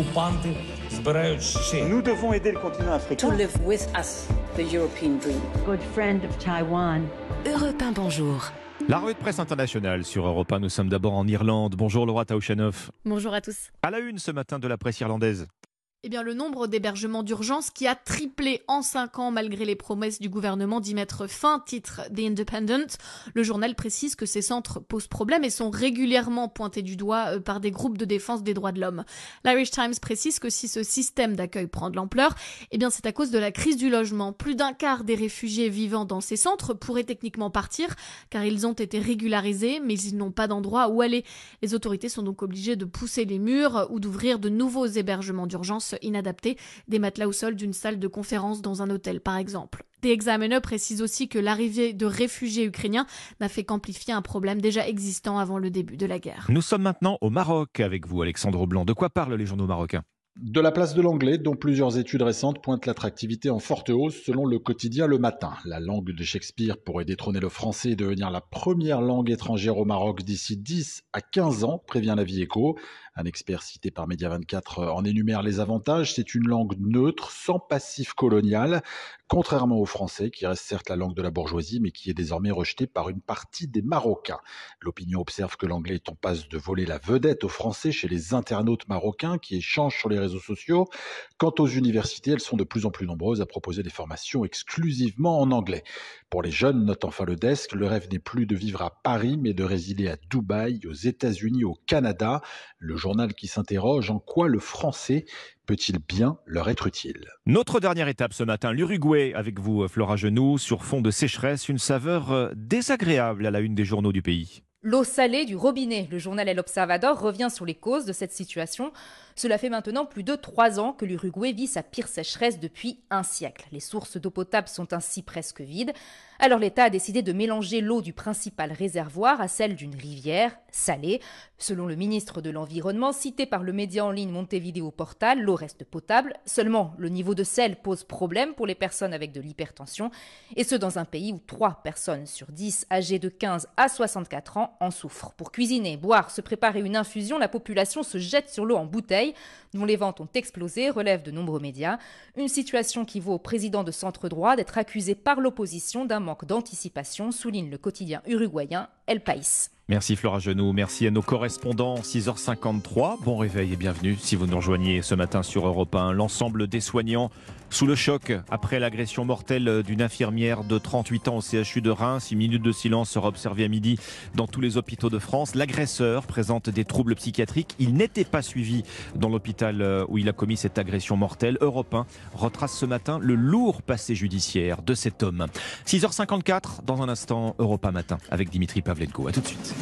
окупанти збирають ще. Nous devons aider le continent to africain. live with us the European dream. good friend of Taiwan. Europe 1, bonjour. La revue de presse internationale sur Europe 1. Nous sommes d'abord en Irlande. Bonjour Laura Taouchanoff. Bonjour à tous. À la une ce matin de la presse irlandaise. Eh bien, le nombre d'hébergements d'urgence qui a triplé en 5 ans malgré les promesses du gouvernement d'y mettre fin, titre The Independent. Le journal précise que ces centres posent problème et sont régulièrement pointés du doigt euh, par des groupes de défense des droits de l'homme. L'Irish Times précise que si ce système d'accueil prend de l'ampleur, eh bien, c'est à cause de la crise du logement. Plus d'un quart des réfugiés vivant dans ces centres pourraient techniquement partir car ils ont été régularisés, mais ils n'ont pas d'endroit où aller. Les autorités sont donc obligées de pousser les murs ou d'ouvrir de nouveaux hébergements d'urgence inadaptés, des matelas au sol d'une salle de conférence dans un hôtel par exemple. The Examiner précise aussi que l'arrivée de réfugiés ukrainiens n'a fait qu'amplifier un problème déjà existant avant le début de la guerre. Nous sommes maintenant au Maroc avec vous, Alexandre Blanc. De quoi parlent les journaux marocains? De la place de l'anglais, dont plusieurs études récentes pointent l'attractivité en forte hausse selon le quotidien Le Matin. La langue de Shakespeare pourrait détrôner le français et devenir la première langue étrangère au Maroc d'ici 10 à 15 ans, prévient la vie écho. Un expert cité par Média 24 en énumère les avantages. C'est une langue neutre, sans passif colonial, contrairement au français, qui reste certes la langue de la bourgeoisie, mais qui est désormais rejetée par une partie des Marocains. L'opinion observe que l'anglais est en passe de voler la vedette aux Français chez les internautes marocains qui échangent sur les réseaux sociaux. Quant aux universités, elles sont de plus en plus nombreuses à proposer des formations exclusivement en anglais. Pour les jeunes, note enfin le desk, le rêve n'est plus de vivre à Paris, mais de résider à Dubaï, aux États-Unis, au Canada. Le journal qui s'interroge en quoi le français peut-il bien leur être utile? Notre dernière étape ce matin, l'Uruguay, avec vous, Flora Genoux, sur fond de sécheresse, une saveur euh, désagréable à la une des journaux du pays. L'eau salée du robinet. Le journal El Observador revient sur les causes de cette situation. Cela fait maintenant plus de trois ans que l'Uruguay vit sa pire sécheresse depuis un siècle. Les sources d'eau potable sont ainsi presque vides. Alors l'État a décidé de mélanger l'eau du principal réservoir à celle d'une rivière salée. Selon le ministre de l'Environnement, cité par le média en ligne Montevideo Portal, l'eau reste potable. Seulement, le niveau de sel pose problème pour les personnes avec de l'hypertension, et ce dans un pays où 3 personnes sur 10 âgées de 15 à 64 ans en souffrent. Pour cuisiner, boire, se préparer une infusion, la population se jette sur l'eau en bouteille, dont les ventes ont explosé, relèvent de nombreux médias. Une situation qui vaut au président de Centre Droit d'être accusé par l'opposition d'un manque d'anticipation, souligne le quotidien uruguayen El País. Merci Flora Genoux, merci à nos correspondants. 6h53, bon réveil et bienvenue si vous nous rejoignez ce matin sur Europe 1. L'ensemble des soignants sous le choc après l'agression mortelle d'une infirmière de 38 ans au CHU de Reims. Une minute de silence sera observée à midi dans tous les hôpitaux de France. L'agresseur présente des troubles psychiatriques. Il n'était pas suivi dans l'hôpital où il a commis cette agression mortelle. Europe 1 retrace ce matin le lourd passé judiciaire de cet homme. 6h54, dans un instant, Europe 1 matin avec Dimitri Pavlenko. A tout de suite.